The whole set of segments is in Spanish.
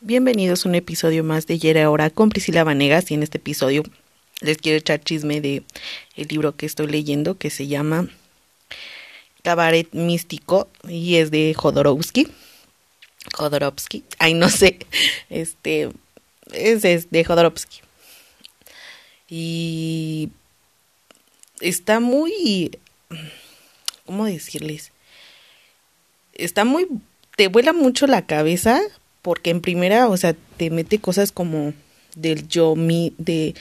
Bienvenidos a un episodio más de Yera Ahora con Priscila Vanegas y en este episodio les quiero echar chisme de el libro que estoy leyendo que se llama Cabaret Místico y es de Jodorowsky. Jodorowsky, ay no sé, este es, es de Jodorowsky. Y está muy ¿cómo decirles? Está muy te vuela mucho la cabeza porque en primera, o sea, te mete cosas como del yo mi de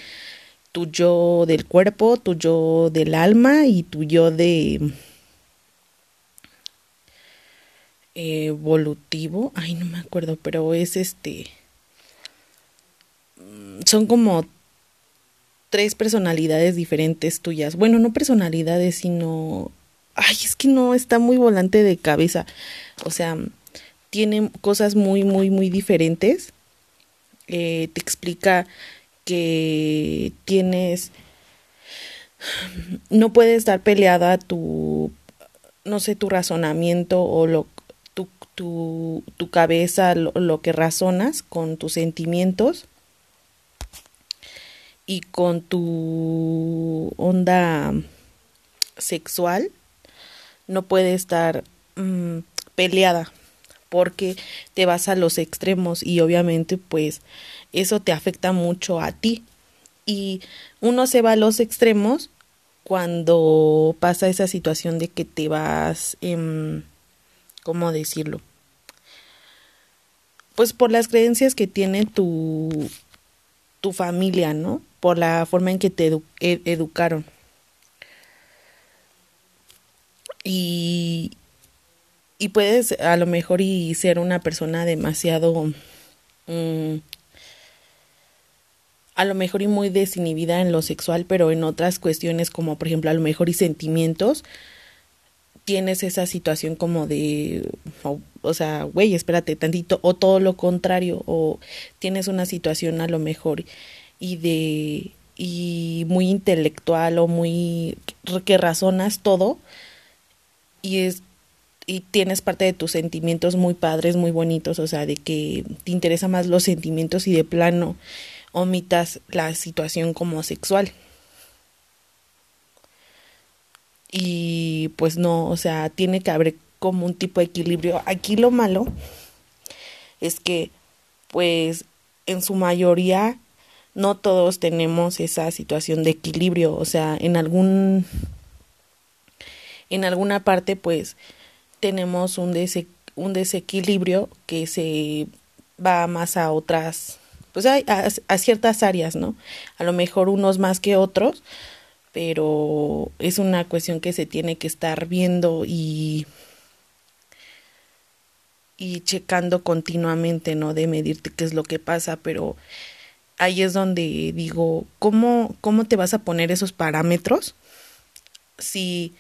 tu yo del cuerpo, tu yo del alma y tu yo de evolutivo, ay no me acuerdo, pero es este son como tres personalidades diferentes tuyas. Bueno, no personalidades, sino ay, es que no está muy volante de cabeza. O sea, tiene cosas muy, muy, muy diferentes. Eh, te explica que tienes, no puedes dar peleada tu, no sé, tu razonamiento o lo, tu, tu, tu cabeza, lo, lo que razonas con tus sentimientos y con tu onda sexual no puede estar mmm, peleada porque te vas a los extremos y obviamente pues eso te afecta mucho a ti. Y uno se va a los extremos cuando pasa esa situación de que te vas, eh, ¿cómo decirlo? Pues por las creencias que tiene tu, tu familia, ¿no? Por la forma en que te ed educaron. Y, y puedes a lo mejor y ser una persona demasiado um, a lo mejor y muy desinhibida en lo sexual, pero en otras cuestiones como por ejemplo a lo mejor y sentimientos tienes esa situación como de o, o sea, güey, espérate tantito o todo lo contrario o tienes una situación a lo mejor y de y muy intelectual o muy que razonas todo y es y tienes parte de tus sentimientos muy padres, muy bonitos, o sea, de que te interesan más los sentimientos y de plano omitas la situación como sexual. Y pues no, o sea, tiene que haber como un tipo de equilibrio. Aquí lo malo es que pues en su mayoría no todos tenemos esa situación de equilibrio, o sea, en algún en alguna parte pues tenemos un, dese un desequilibrio que se va más a otras, pues a, a, a, ciertas áreas, ¿no? A lo mejor unos más que otros, pero es una cuestión que se tiene que estar viendo y y checando continuamente, ¿no? De medirte qué es lo que pasa, pero ahí es donde digo, ¿cómo, cómo te vas a poner esos parámetros? Si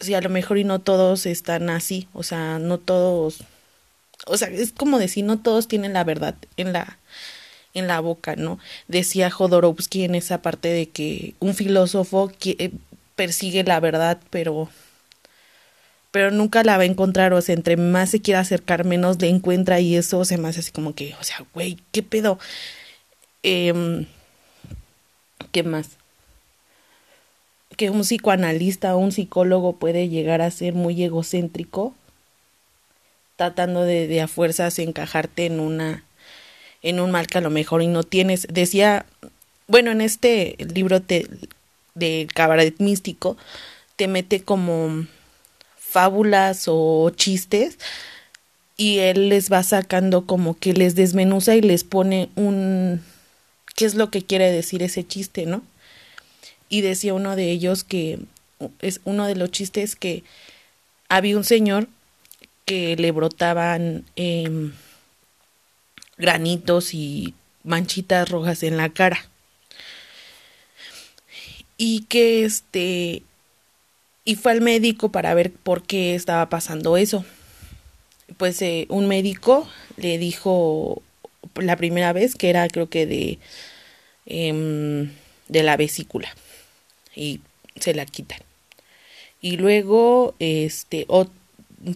si a lo mejor y no todos están así, o sea, no todos, o sea, es como decir, no todos tienen la verdad en la en la boca, ¿no? Decía Jodorowsky en esa parte de que un filósofo que, persigue la verdad, pero pero nunca la va a encontrar, o sea, entre más se quiere acercar, menos le encuentra y eso se me hace así como que, o sea, güey, ¿qué pedo? Eh, ¿Qué más? Que un psicoanalista o un psicólogo puede llegar a ser muy egocéntrico, tratando de, de a fuerzas encajarte en una en un mal que a lo mejor y no tienes. Decía, bueno, en este libro te, de cabaret místico te mete como fábulas o chistes y él les va sacando como que les desmenuza y les pone un qué es lo que quiere decir ese chiste, ¿no? Y decía uno de ellos que es uno de los chistes que había un señor que le brotaban eh, granitos y manchitas rojas en la cara. Y que este y fue al médico para ver por qué estaba pasando eso. Pues eh, un médico le dijo la primera vez que era creo que de eh, de la vesícula y se la quitan. Y luego, este,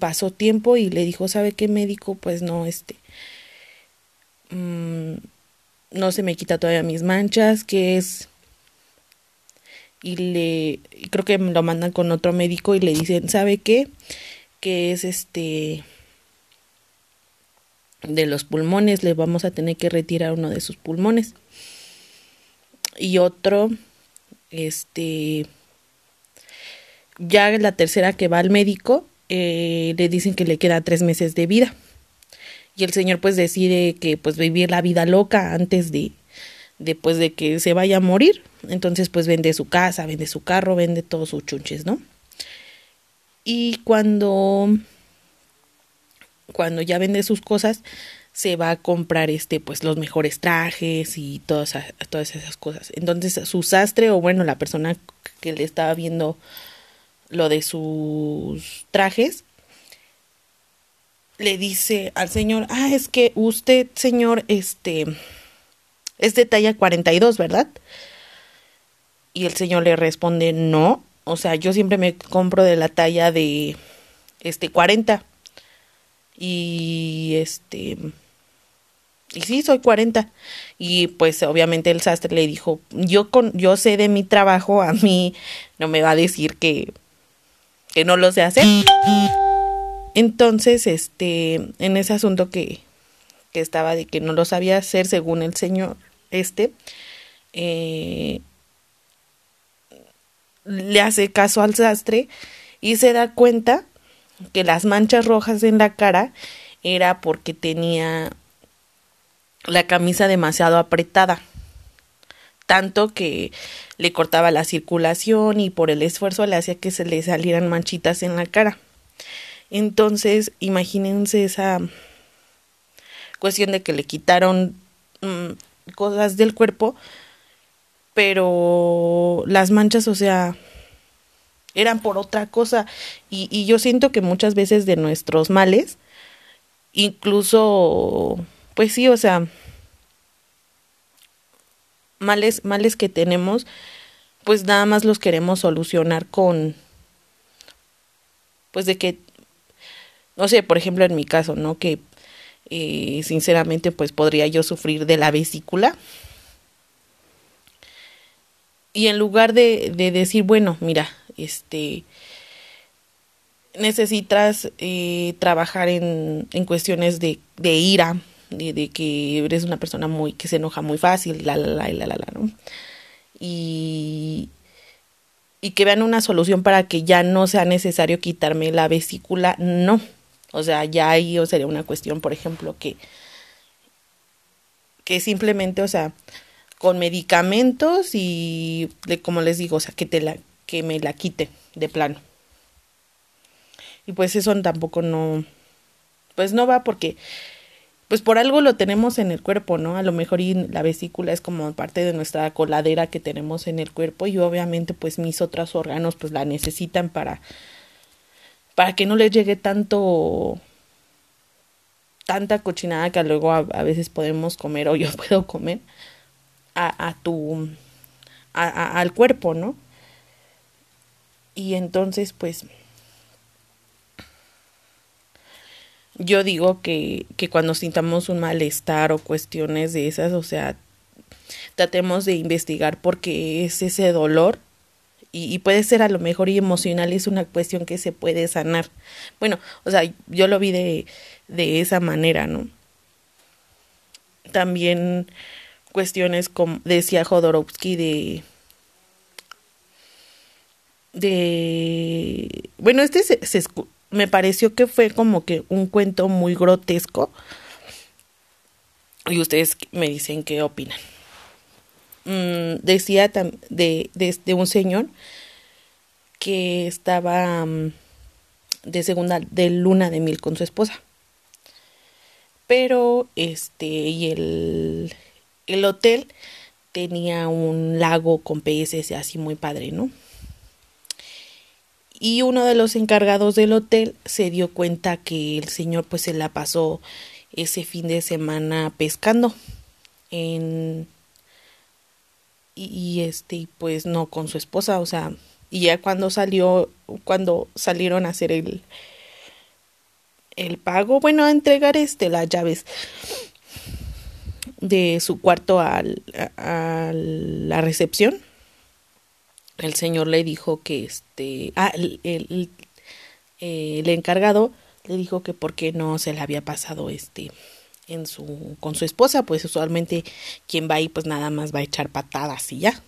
pasó tiempo y le dijo, ¿sabe qué médico? Pues no, este, mm, no se me quita todavía mis manchas, que es y le creo que lo mandan con otro médico y le dicen, ¿sabe qué? Que es este de los pulmones, le vamos a tener que retirar uno de sus pulmones. Y otro este ya la tercera que va al médico eh, le dicen que le queda tres meses de vida. Y el señor pues decide que pues vivir la vida loca antes de después de que se vaya a morir. Entonces pues vende su casa vende su carro vende todos sus chunches no y cuando cuando ya vende sus cosas se va a comprar este pues los mejores trajes y todas todas esas cosas entonces su sastre o bueno la persona que le estaba viendo lo de sus trajes le dice al señor, ah, es que usted, señor, este, es de talla 42, ¿verdad? Y el señor le responde, no, o sea, yo siempre me compro de la talla de, este, 40. Y, este, y sí, soy 40. Y pues obviamente el sastre le dijo, yo, con, yo sé de mi trabajo, a mí no me va a decir que, que no lo sé hacer. Entonces, este, en ese asunto que, que estaba de que no lo sabía hacer según el señor este, eh, le hace caso al sastre y se da cuenta que las manchas rojas en la cara era porque tenía la camisa demasiado apretada tanto que le cortaba la circulación y por el esfuerzo le hacía que se le salieran manchitas en la cara. Entonces, imagínense esa cuestión de que le quitaron mm, cosas del cuerpo, pero las manchas, o sea, eran por otra cosa. Y, y yo siento que muchas veces de nuestros males, incluso, pues sí, o sea, males, males que tenemos, pues nada más los queremos solucionar con, pues de que no sé, por ejemplo, en mi caso, ¿no? Que eh, sinceramente, pues podría yo sufrir de la vesícula. Y en lugar de, de decir, bueno, mira, este, necesitas eh, trabajar en, en cuestiones de ira, de, que eres una persona muy que se enoja muy fácil, la, la, la, la, la, la, ¿no? Y, y que vean una solución para que ya no sea necesario quitarme la vesícula, no. O sea, ya ahí sería una cuestión, por ejemplo, que, que simplemente, o sea, con medicamentos y, como les digo, o sea, que, te la, que me la quite de plano. Y pues eso tampoco no, pues no va porque, pues por algo lo tenemos en el cuerpo, ¿no? A lo mejor y la vesícula es como parte de nuestra coladera que tenemos en el cuerpo y obviamente pues mis otros órganos pues la necesitan para para que no les llegue tanto tanta cochinada que luego a, veces podemos comer o yo puedo comer a, a tu a, al cuerpo, ¿no? Y entonces pues yo digo que, que cuando sintamos un malestar o cuestiones de esas, o sea, tratemos de investigar por qué es ese dolor y, puede ser a lo mejor y emocional es una cuestión que se puede sanar. Bueno, o sea, yo lo vi de, de esa manera, ¿no? También cuestiones como decía Jodorowsky de de bueno este se, me pareció que fue como que un cuento muy grotesco. Y ustedes me dicen qué opinan. Mm, decía de, de, un señor que estaba mm, de segunda de luna de mil con su esposa. Pero este y el el hotel tenía un lago con peces así muy padre no y uno de los encargados del hotel se dio cuenta que el señor pues se la pasó ese fin de semana pescando en y, este pues no con su esposa o sea y ya cuando salió cuando salieron a hacer el el pago bueno a entregar este las llaves de su cuarto al, a, la recepción, el señor le dijo que este, ah, el, el, el, encargado le dijo que por qué no se le había pasado este en su con su esposa, pues usualmente quien va ahí pues nada más va a echar patadas y ya.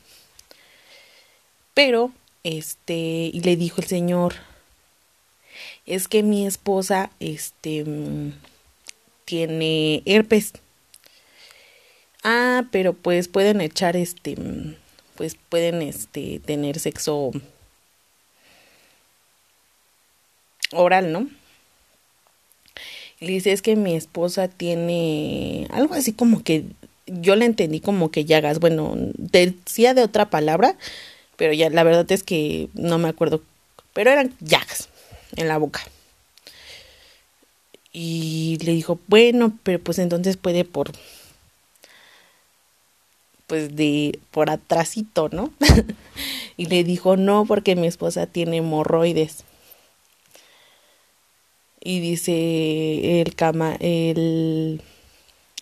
Pero este y le dijo el señor es que mi esposa este tiene herpes. Ah, pero pues pueden echar este pues pueden este tener sexo oral, ¿no? le dice, es que mi esposa tiene algo así como que yo le entendí como que llagas, bueno, decía de otra palabra, pero ya la verdad es que no me acuerdo, pero eran llagas en la boca. Y le dijo, bueno, pero pues entonces puede por pues de por atrásito, ¿no? y le dijo, "No, porque mi esposa tiene hemorroides." y dice el cama, el,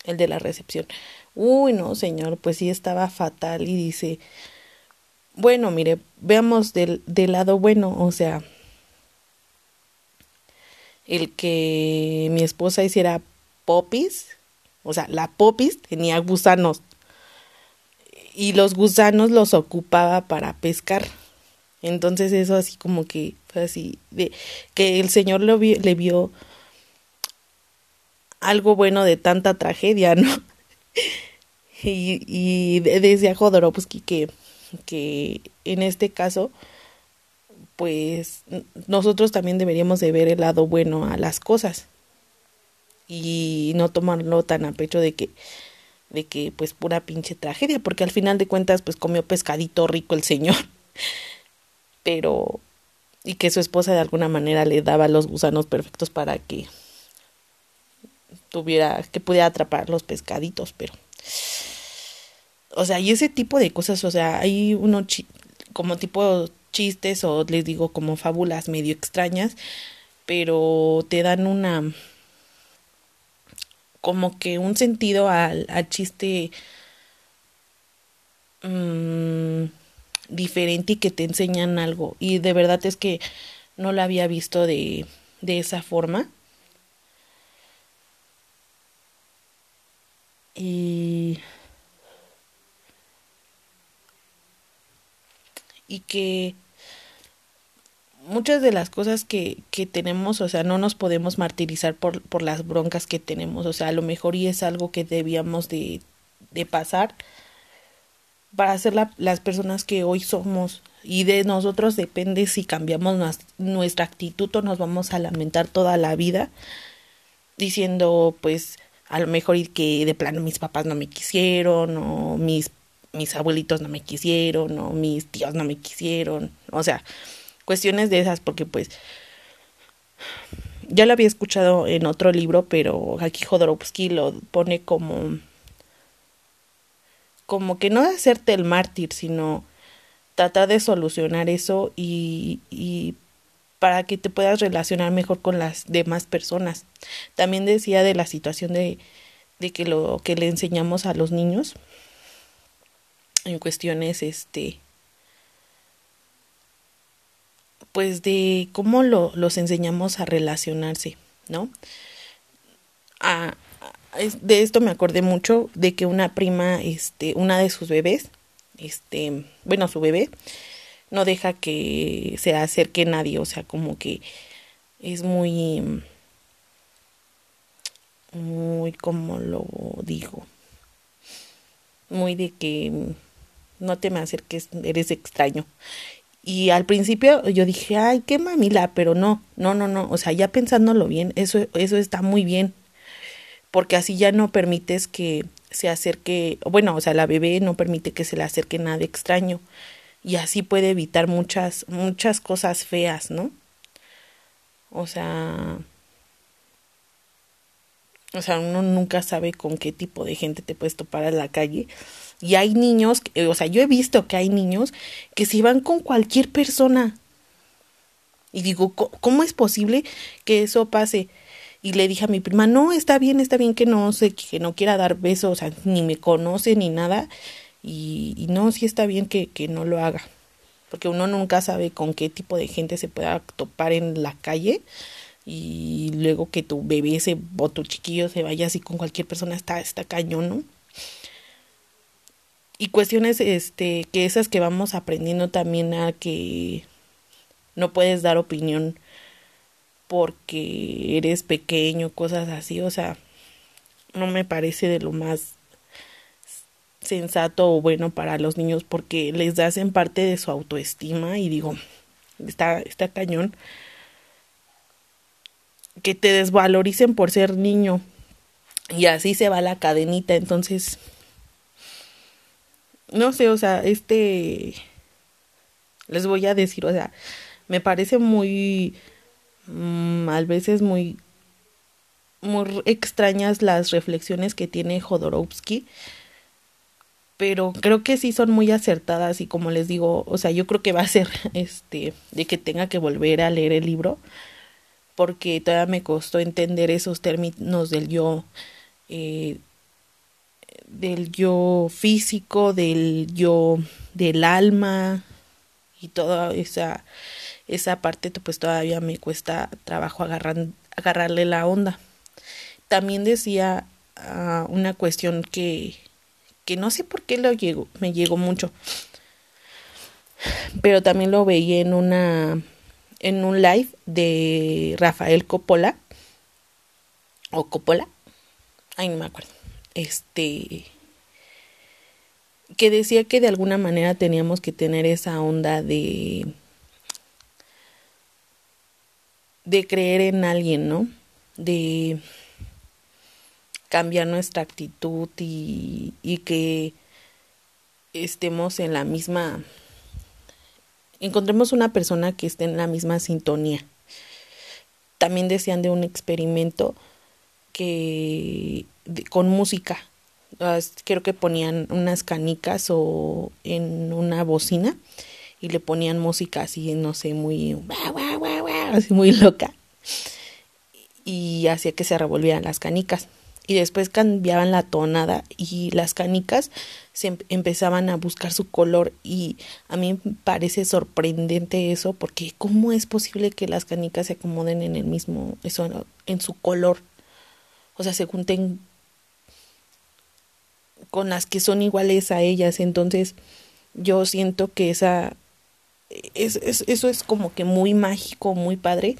el de la recepción, uy, no, señor, pues sí estaba fatal y dice, bueno, mire, veamos del, del lado bueno, o sea, el que mi esposa hiciera popis, o sea, la popis tenía gusanos y los gusanos los ocupaba para pescar. Entonces eso así como que fue así, de que el Señor lo le vio algo bueno de tanta tragedia, ¿no? y, y decía Jodorowsky que, que en este caso, pues nosotros también deberíamos de ver el lado bueno a las cosas y no tomarlo tan a pecho de que de que pues pura pinche tragedia porque al final de cuentas pues comió pescadito rico el señor. Pero y que su esposa de alguna manera le daba los gusanos perfectos para que tuviera que pudiera atrapar los pescaditos, pero o sea, y ese tipo de cosas, o sea, hay uno como tipo chistes o les digo como fábulas medio extrañas, pero te dan una como que un sentido al, al chiste mmm, diferente y que te enseñan algo. Y de verdad es que no lo había visto de, de esa forma. Y, y que muchas de las cosas que, que tenemos, o sea, no nos podemos martirizar por, por las broncas que tenemos, o sea, a lo mejor y es algo que debíamos de, de pasar para ser las personas que hoy somos. Y de nosotros depende si cambiamos nuestra actitud o nos vamos a lamentar toda la vida diciendo pues a lo mejor que de plano mis papás no me quisieron o mis mis abuelitos no me quisieron o mis tíos no me quisieron. O sea cuestiones de esas porque pues ya lo había escuchado en otro libro pero aquí Jodorowsky lo pone como como que no hacerte el mártir, sino tratar de solucionar eso y, y para que te puedas relacionar mejor con las demás personas. También decía de la situación de, de que lo que le enseñamos a los niños en cuestiones este pues de cómo lo, los enseñamos a relacionarse, ¿no? De esto me acordé mucho de que una prima, este, una de sus bebés, este, bueno, su bebé, no deja que se acerque nadie, o sea, como que es muy, muy, como lo digo, muy de que no te me acerques, eres extraño. Y al principio yo dije, ay, qué mamila, pero no, no, no, no, o sea, ya pensándolo bien, eso, eso está muy bien, porque así ya no permites que se acerque, bueno, o sea, la bebé no permite que se le acerque nada extraño y así puede evitar muchas muchas cosas feas, ¿no? O sea, o sea, uno nunca sabe con qué tipo de gente te puedes topar en la calle. Y hay niños, o sea, yo he visto que hay niños que se van con cualquier persona. Y digo, ¿cómo es posible que eso pase? y le dije a mi prima, no, está bien, está bien que no sé, que no quiera dar besos, ni me conoce ni nada, y, y no, sí está bien que, que no lo haga, porque uno nunca sabe con qué tipo de gente se pueda topar en la calle, y luego que tu bebé se, o tu chiquillo se vaya así con cualquier persona, está, está cañón, ¿no? Y cuestiones, este, que esas que vamos aprendiendo también a que no puedes dar opinión porque eres pequeño, cosas así, o sea, no me parece de lo más sensato o bueno para los niños porque les das en parte de su autoestima y digo, está, está cañón que te desvaloricen por ser niño. Y así se va la cadenita, entonces no sé, o sea, este les voy a decir, o sea, me parece muy Mm, a veces muy, muy extrañas las reflexiones que tiene Jodorowsky, pero creo que sí son muy acertadas y como les digo, o sea, yo creo que va a ser este de que tenga que volver a leer el libro porque todavía me costó entender esos términos del yo eh, del yo físico, del yo del alma y toda esa esa parte pues todavía me cuesta trabajo agarrar, agarrarle la onda. También decía uh, una cuestión que, que no sé por qué lo llegó, me llegó mucho, pero también lo veía en una en un live de Rafael Coppola o Coppola, ay no me acuerdo, este que decía que de alguna manera teníamos que tener esa onda de de creer en alguien, ¿no? De cambiar nuestra actitud y, y que estemos en la misma, encontremos una persona que esté en la misma sintonía. También decían de un experimento que con música, creo que ponían unas canicas o en una bocina y le ponían música así, no sé, muy, así muy loca. Y hacía que se revolvieran las canicas. Y después cambiaban la tonada y las canicas se em, empezaban a buscar su color y a mí me parece sorprendente eso porque cómo es posible que las canicas se acomoden en el mismo eso en su color o sea se junten con las que son iguales a ellas. Entonces yo siento que esa es, eso es como que muy mágico, muy padre,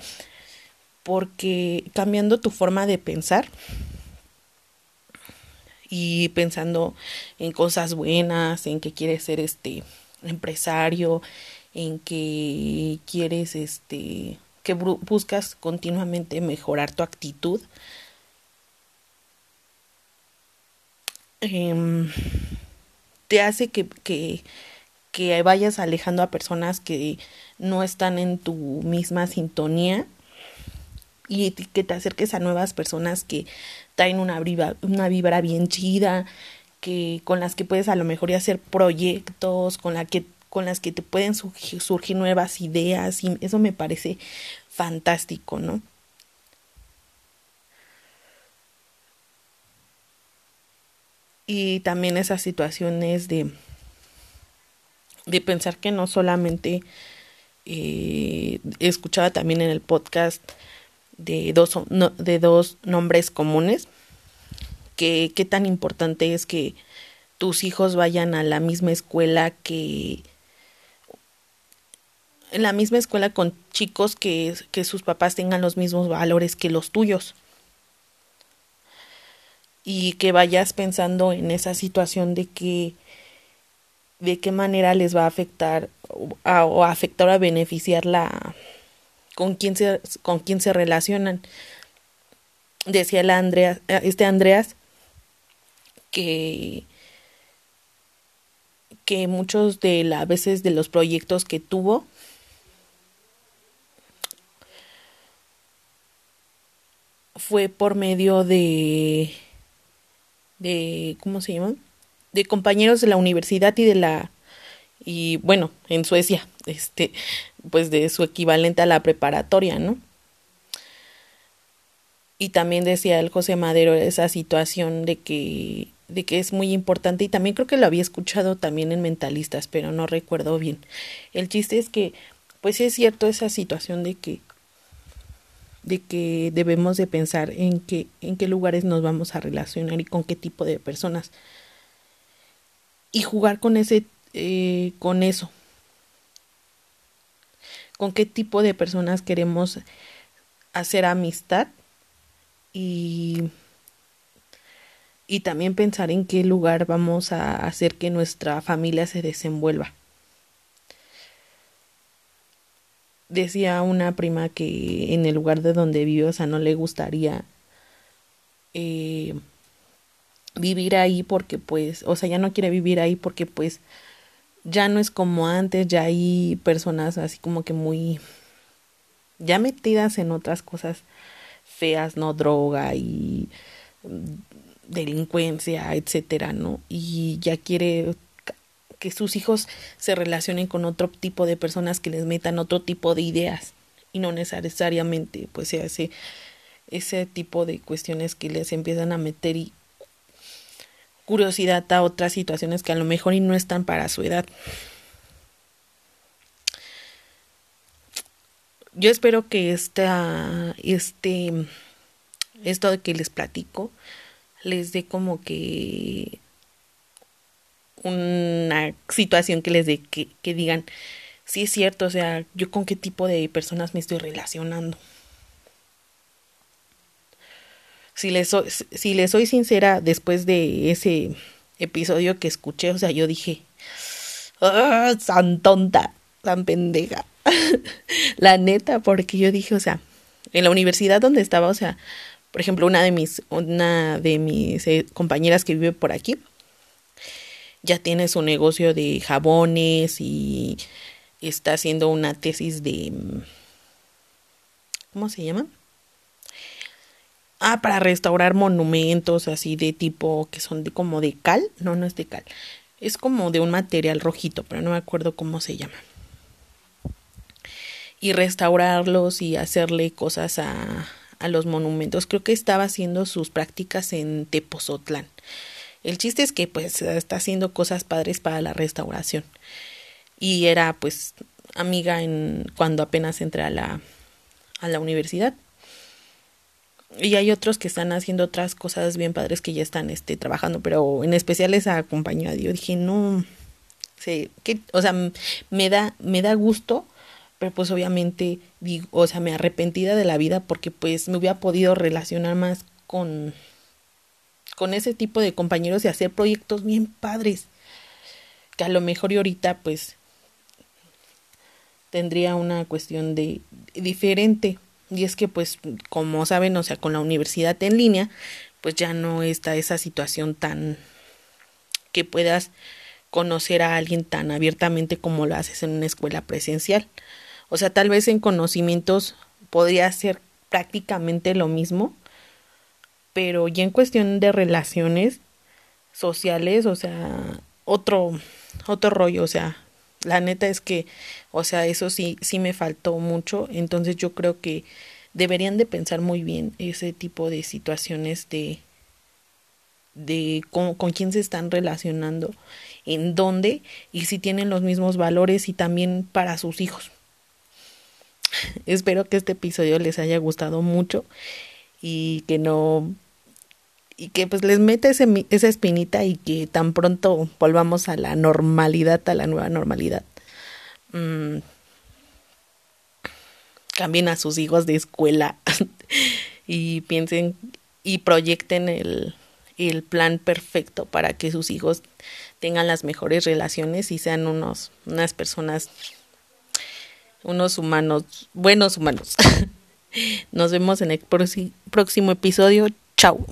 porque cambiando tu forma de pensar y pensando en cosas buenas, en que quieres ser este empresario, en que quieres este que buscas continuamente mejorar tu actitud. Em, te hace que, que, que vayas alejando a personas que no están en tu misma sintonía y que te acerques a nuevas personas que traen una vibra, una vibra bien chida, que con las que puedes a lo mejor hacer proyectos, con la que con las que te pueden surgir, nuevas ideas y eso me parece fantástico, ¿no? Y también esas situaciones de de pensar que no solamente eh, escuchaba también en el podcast de dos, de dos nombres comunes, que qué tan importante es que tus hijos vayan a la misma escuela que en la misma escuela con chicos que, que sus papás tengan los mismos valores que los tuyos. Y que vayas pensando en esa situación de que de qué manera les va a afectar a, o afectar o a beneficiar la con quién se con quién se relacionan. Decía la Andrea este Andreas que que muchos de las veces de los proyectos que tuvo fue por medio de de cómo se llama de compañeros de la universidad y de la y bueno, en Suecia, este, pues de su equivalente a la preparatoria, ¿no? y también decía el José Madero esa situación de que de que es muy importante y también creo que lo había escuchado también en mentalistas, pero no recuerdo bien. El chiste es que pues es cierto esa situación de que de que debemos de pensar en qué en qué lugares nos vamos a relacionar y con qué tipo de personas y jugar con ese eh, con eso con qué tipo de personas queremos hacer amistad y, y también pensar en qué lugar vamos a hacer que nuestra familia se desenvuelva. Decía una prima que en el lugar de donde vive, o sea, no le gustaría eh, vivir ahí porque pues, o sea, ya no quiere vivir ahí porque pues ya no es como antes, ya hay personas así como que muy ya metidas en otras cosas feas, ¿no? Droga y mm, delincuencia, etcétera, ¿no? Y ya quiere que sus hijos se relacionen con otro tipo de personas que les metan otro tipo de ideas y no necesariamente pues se hace ese tipo de cuestiones que les empiezan a meter y curiosidad a otras situaciones que a lo mejor y no están para su edad. Yo espero que esta, este, esto de que les platico les dé como que una situación que les dé que, que digan, sí es cierto, o sea, yo con qué tipo de personas me estoy relacionando. Si les, soy, si les soy sincera, después de ese episodio que escuché, o sea, yo dije, ¡Ah, tan tonta, tan pendeja. la neta, porque yo dije, o sea, en la universidad donde estaba, o sea, por ejemplo, una de mis, una de mis eh, compañeras que vive por aquí, ya tiene su negocio de jabones y está haciendo una tesis de, ¿cómo se llama? Ah, para restaurar monumentos así de tipo que son de, como de cal. No, no es de cal. Es como de un material rojito, pero no me acuerdo cómo se llama. Y restaurarlos y hacerle cosas a, a los monumentos. Creo que estaba haciendo sus prácticas en Tepozotlán. El chiste es que pues está haciendo cosas padres para la restauración. Y era pues amiga en cuando apenas entré a la a la universidad y hay otros que están haciendo otras cosas bien padres que ya están este, trabajando, pero en especial esa compañía, yo dije, no, sé, que, o sea, me da, me da gusto, pero pues obviamente digo, o sea, me arrepentida de la vida porque pues me hubiera podido relacionar más con, con ese tipo de compañeros y hacer proyectos bien padres, que a lo mejor y ahorita pues tendría una cuestión de diferente y es que pues como saben, o sea, con la universidad en línea, pues ya no está esa situación tan que puedas conocer a alguien tan abiertamente como lo haces en una escuela presencial. O sea, tal vez en conocimientos podría ser prácticamente lo mismo, pero ya en cuestión de relaciones sociales, o sea, otro otro rollo, o sea, la neta es que, o sea, eso sí, sí me faltó mucho. Entonces yo creo que deberían de pensar muy bien ese tipo de situaciones de de con, con quién se están relacionando, en dónde y si tienen los mismos valores y también para sus hijos. Espero que este episodio les haya gustado mucho y que no y que pues les meta ese, esa espinita y que tan pronto volvamos a la normalidad, a la nueva normalidad. Mm, cambien a sus hijos de escuela y piensen y proyecten el, el plan perfecto para que sus hijos tengan las mejores relaciones y sean unos, unas personas, unos humanos, buenos humanos. Nos vemos en el próximo episodio. Chao.